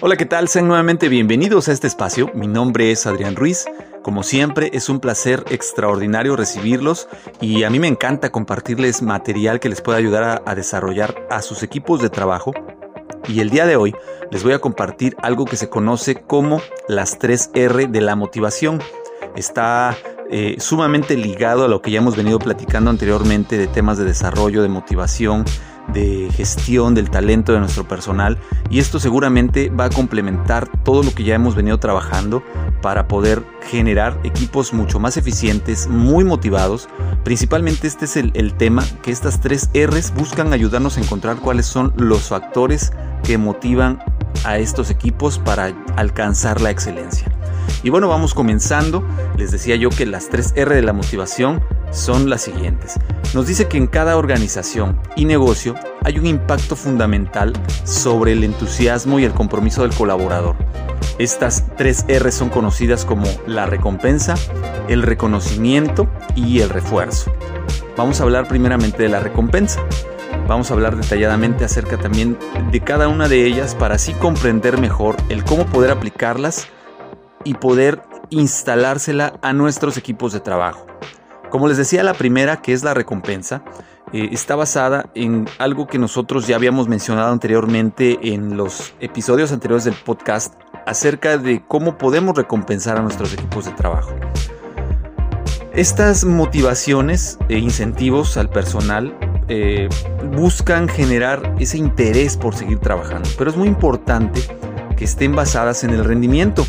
Hola, ¿qué tal? Sean nuevamente bienvenidos a este espacio. Mi nombre es Adrián Ruiz. Como siempre, es un placer extraordinario recibirlos y a mí me encanta compartirles material que les pueda ayudar a, a, desarrollar a sus equipos de trabajo. Y el día de hoy les voy a compartir algo que se conoce como las 3 R de la motivación. Está eh, sumamente ligado a lo que ya hemos venido platicando anteriormente de temas de desarrollo, de motivación, de gestión del talento de nuestro personal y esto seguramente va a complementar todo lo que ya hemos venido trabajando para poder generar equipos mucho más eficientes, muy motivados. Principalmente este es el, el tema que estas tres R's buscan ayudarnos a encontrar cuáles son los factores que motivan a estos equipos para alcanzar la excelencia. Y bueno, vamos comenzando. Les decía yo que las 3 R de la motivación son las siguientes. Nos dice que en cada organización y negocio hay un impacto fundamental sobre el entusiasmo y el compromiso del colaborador. Estas 3 R son conocidas como la recompensa, el reconocimiento y el refuerzo. Vamos a hablar primeramente de la recompensa. Vamos a hablar detalladamente acerca también de cada una de ellas para así comprender mejor el cómo poder aplicarlas y poder instalársela a nuestros equipos de trabajo. Como les decía, la primera, que es la recompensa, eh, está basada en algo que nosotros ya habíamos mencionado anteriormente en los episodios anteriores del podcast acerca de cómo podemos recompensar a nuestros equipos de trabajo. Estas motivaciones e incentivos al personal eh, buscan generar ese interés por seguir trabajando, pero es muy importante que estén basadas en el rendimiento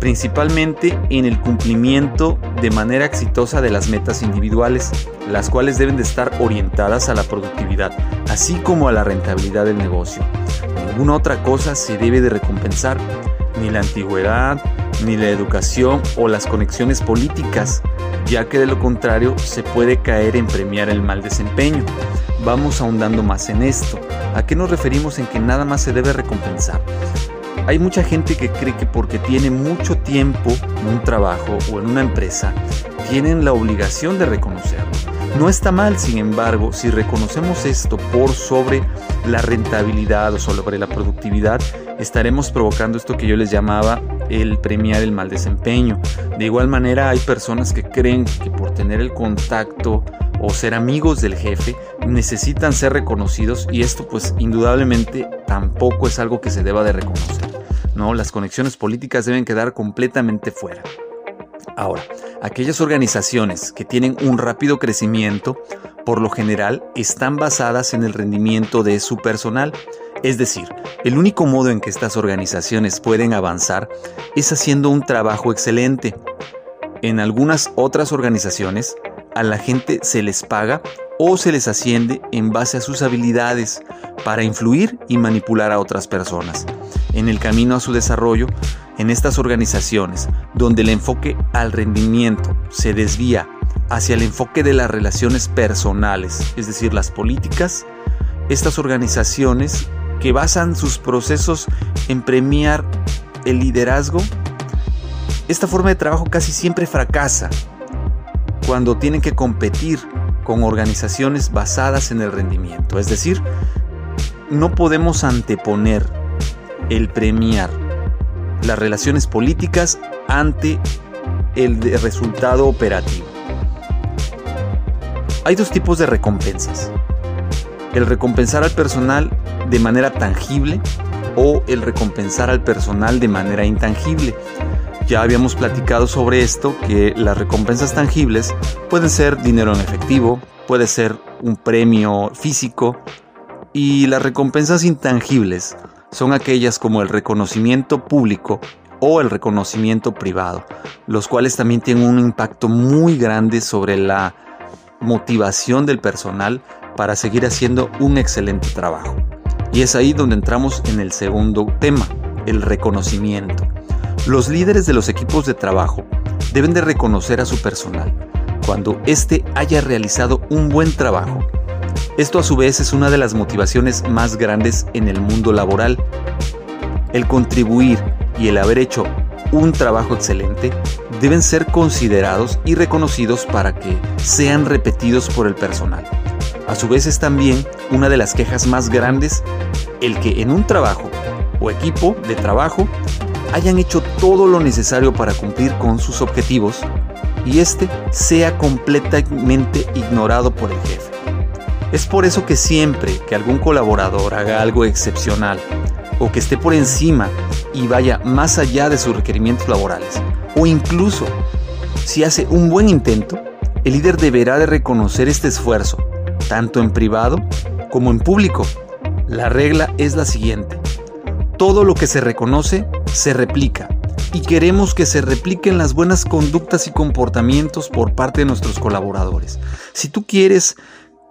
principalmente en el cumplimiento de manera exitosa de las metas individuales, las cuales deben de estar orientadas a la productividad, así como a la rentabilidad del negocio. Ninguna otra cosa se debe de recompensar, ni la antigüedad, ni la educación o las conexiones políticas, ya que de lo contrario se puede caer en premiar el mal desempeño. Vamos ahondando más en esto. ¿A qué nos referimos en que nada más se debe recompensar? Hay mucha gente que cree que porque tiene mucho tiempo en un trabajo o en una empresa, tienen la obligación de reconocerlo. No está mal, sin embargo, si reconocemos esto por sobre la rentabilidad o sobre la productividad, estaremos provocando esto que yo les llamaba el premiar el mal desempeño. De igual manera, hay personas que creen que por tener el contacto o ser amigos del jefe necesitan ser reconocidos y esto pues indudablemente tampoco es algo que se deba de reconocer. No, las conexiones políticas deben quedar completamente fuera. Ahora, aquellas organizaciones que tienen un rápido crecimiento, por lo general, están basadas en el rendimiento de su personal. Es decir, el único modo en que estas organizaciones pueden avanzar es haciendo un trabajo excelente. En algunas otras organizaciones, a la gente se les paga o se les asciende en base a sus habilidades para influir y manipular a otras personas. En el camino a su desarrollo, en estas organizaciones donde el enfoque al rendimiento se desvía hacia el enfoque de las relaciones personales, es decir, las políticas, estas organizaciones que basan sus procesos en premiar el liderazgo, esta forma de trabajo casi siempre fracasa cuando tienen que competir con organizaciones basadas en el rendimiento. Es decir, no podemos anteponer el premiar las relaciones políticas ante el resultado operativo. Hay dos tipos de recompensas. El recompensar al personal de manera tangible o el recompensar al personal de manera intangible. Ya habíamos platicado sobre esto, que las recompensas tangibles pueden ser dinero en efectivo, puede ser un premio físico y las recompensas intangibles son aquellas como el reconocimiento público o el reconocimiento privado, los cuales también tienen un impacto muy grande sobre la motivación del personal para seguir haciendo un excelente trabajo. Y es ahí donde entramos en el segundo tema, el reconocimiento. Los líderes de los equipos de trabajo deben de reconocer a su personal cuando éste haya realizado un buen trabajo. Esto a su vez es una de las motivaciones más grandes en el mundo laboral. El contribuir y el haber hecho un trabajo excelente deben ser considerados y reconocidos para que sean repetidos por el personal. A su vez es también una de las quejas más grandes el que en un trabajo o equipo de trabajo hayan hecho todo lo necesario para cumplir con sus objetivos y este sea completamente ignorado por el jefe. Es por eso que siempre que algún colaborador haga algo excepcional o que esté por encima y vaya más allá de sus requerimientos laborales, o incluso si hace un buen intento, el líder deberá de reconocer este esfuerzo, tanto en privado como en público. La regla es la siguiente. Todo lo que se reconoce se replica y queremos que se repliquen las buenas conductas y comportamientos por parte de nuestros colaboradores. Si tú quieres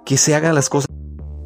que se hagan las cosas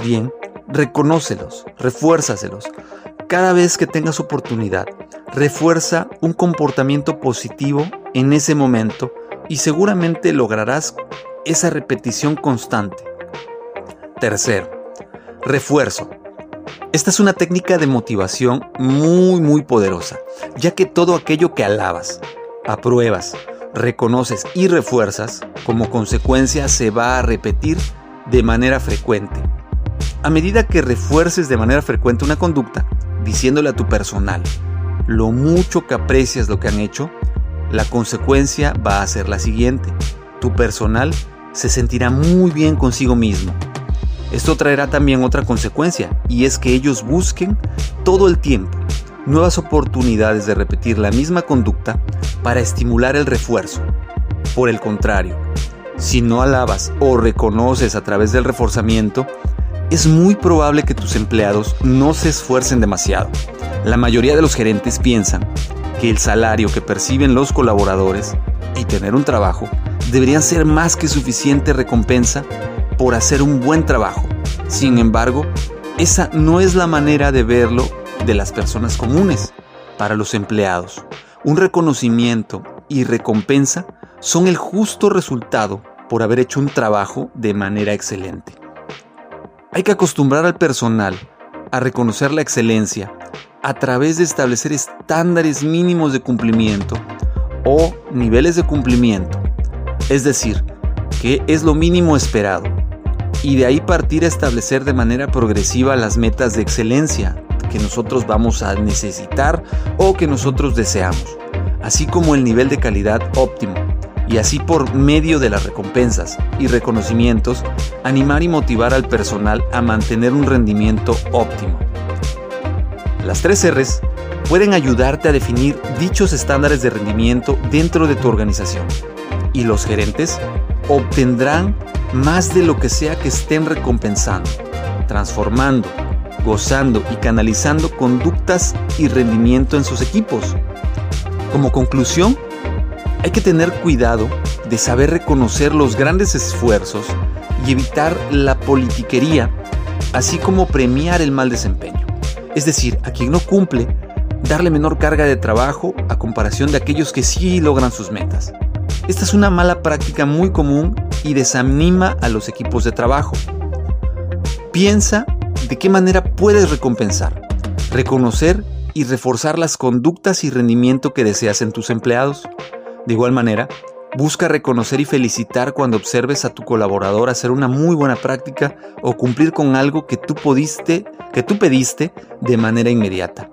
bien, reconócelos, refuérzaselos. Cada vez que tengas oportunidad, refuerza un comportamiento positivo en ese momento y seguramente lograrás esa repetición constante. Tercero, refuerzo. Esta es una técnica de motivación muy muy poderosa, ya que todo aquello que alabas, apruebas, reconoces y refuerzas, como consecuencia se va a repetir de manera frecuente a medida que refuerces de manera frecuente una conducta, diciéndole a tu personal lo mucho que aprecias lo que han hecho, la consecuencia va a ser la siguiente. Tu personal se sentirá muy bien consigo mismo. Esto traerá también otra consecuencia, y es que ellos busquen todo el tiempo nuevas oportunidades de repetir la misma conducta para estimular el refuerzo. Por el contrario, si no alabas o reconoces a través del reforzamiento, es muy probable que tus empleados no se esfuercen demasiado. La mayoría de los gerentes piensan que el salario que perciben los colaboradores y tener un trabajo deberían ser más que suficiente recompensa por hacer un buen trabajo. Sin embargo, esa no es la manera de verlo de las personas comunes. Para los empleados, un reconocimiento y recompensa son el justo resultado por haber hecho un trabajo de manera excelente. Hay que acostumbrar al personal a reconocer la excelencia a través de establecer estándares mínimos de cumplimiento o niveles de cumplimiento. Es decir, que es lo mínimo esperado. Y de ahí partir a establecer de manera progresiva las metas de excelencia que nosotros vamos a necesitar o que nosotros deseamos, así como el nivel de calidad óptimo y así por medio de las recompensas y reconocimientos animar y motivar al personal a mantener un rendimiento óptimo. Las tres R's pueden ayudarte a definir dichos estándares de rendimiento dentro de tu organización y los gerentes obtendrán más de lo que sea que estén recompensando, transformando, gozando y canalizando conductas y rendimiento en sus equipos. Como conclusión, hay que tener cuidado de saber reconocer los grandes esfuerzos y evitar la politiquería, así como premiar el mal desempeño. Es decir, a quien no cumple, darle menor carga de trabajo a comparación de aquellos que sí logran sus metas. Esta es una mala práctica muy común y desanima a los equipos de trabajo. Piensa de qué manera puedes recompensar, reconocer y reforzar las conductas y rendimiento que deseas en tus empleados. De igual manera, busca reconocer y felicitar cuando observes a tu colaborador hacer una muy buena práctica o cumplir con algo que tú pudiste, que tú pediste de manera inmediata.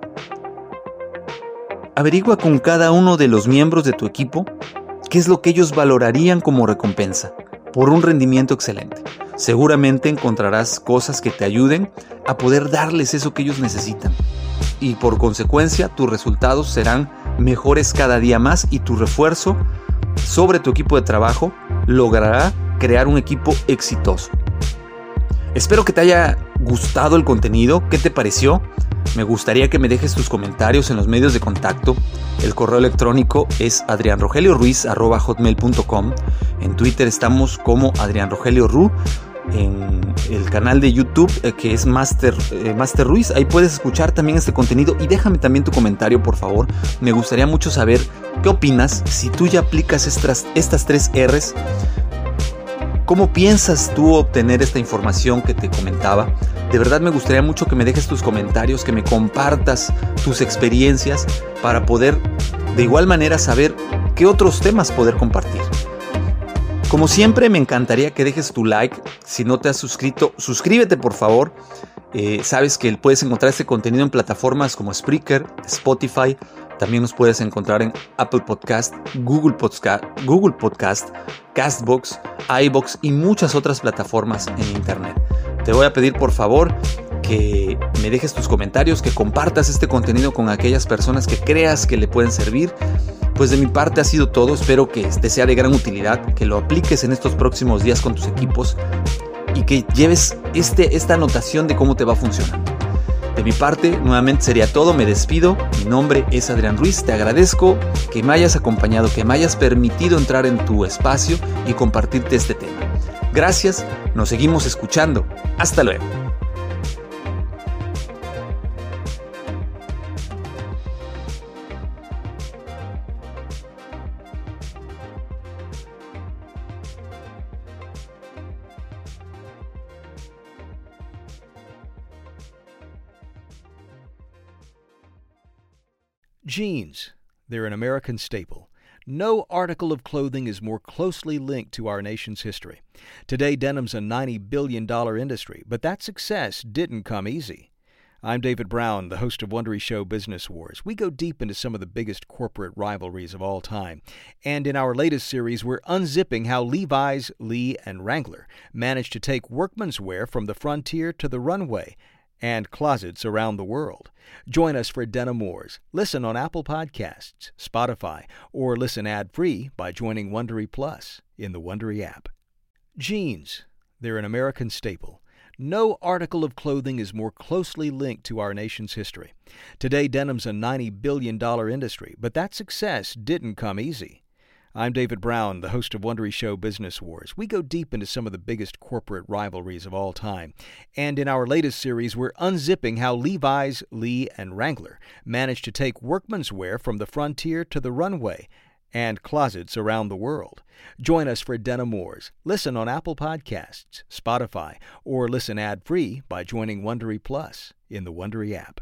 Averigua con cada uno de los miembros de tu equipo qué es lo que ellos valorarían como recompensa por un rendimiento excelente. Seguramente encontrarás cosas que te ayuden a poder darles eso que ellos necesitan. Y por consecuencia tus resultados serán mejores cada día más y tu refuerzo sobre tu equipo de trabajo logrará crear un equipo exitoso. Espero que te haya gustado el contenido. ¿Qué te pareció? Me gustaría que me dejes tus comentarios en los medios de contacto. El correo electrónico es adrianrogelioruiz.com. En Twitter estamos como Adrián Rogelio Ru. En el canal de YouTube eh, que es Master, eh, Master Ruiz. Ahí puedes escuchar también este contenido y déjame también tu comentario, por favor. Me gustaría mucho saber qué opinas si tú ya aplicas estas, estas tres R's ¿Cómo piensas tú obtener esta información que te comentaba? De verdad me gustaría mucho que me dejes tus comentarios, que me compartas tus experiencias para poder de igual manera saber qué otros temas poder compartir. Como siempre me encantaría que dejes tu like. Si no te has suscrito, suscríbete por favor. Eh, sabes que puedes encontrar este contenido en plataformas como Spreaker, Spotify, también nos puedes encontrar en Apple Podcast, Google Podcast, Google Podcast, Castbox, iBox y muchas otras plataformas en Internet. Te voy a pedir por favor que me dejes tus comentarios, que compartas este contenido con aquellas personas que creas que le pueden servir. Pues de mi parte ha sido todo, espero que te sea de gran utilidad, que lo apliques en estos próximos días con tus equipos y que lleves este, esta anotación de cómo te va a funcionar. De mi parte, nuevamente sería todo, me despido, mi nombre es Adrián Ruiz, te agradezco que me hayas acompañado, que me hayas permitido entrar en tu espacio y compartirte este tema. Gracias, nos seguimos escuchando, hasta luego. Jeans. They're an American staple. No article of clothing is more closely linked to our nation's history. Today, denim's a $90 billion industry, but that success didn't come easy. I'm David Brown, the host of Wondery Show Business Wars. We go deep into some of the biggest corporate rivalries of all time. And in our latest series, we're unzipping how Levi's, Lee, and Wrangler managed to take workman's wear from the frontier to the runway and closets around the world. Join us for Denim Wars. Listen on Apple Podcasts, Spotify, or listen ad-free by joining Wondery Plus in the Wondery app. Jeans. They're an American staple. No article of clothing is more closely linked to our nation's history. Today, denim's a $90 billion industry, but that success didn't come easy. I'm David Brown, the host of Wondery Show Business Wars. We go deep into some of the biggest corporate rivalries of all time. And in our latest series, we're unzipping how Levi's, Lee, and Wrangler managed to take workman's wear from the frontier to the runway and closets around the world. Join us for Denim Wars. Listen on Apple Podcasts, Spotify, or listen ad-free by joining Wondery Plus in the Wondery app.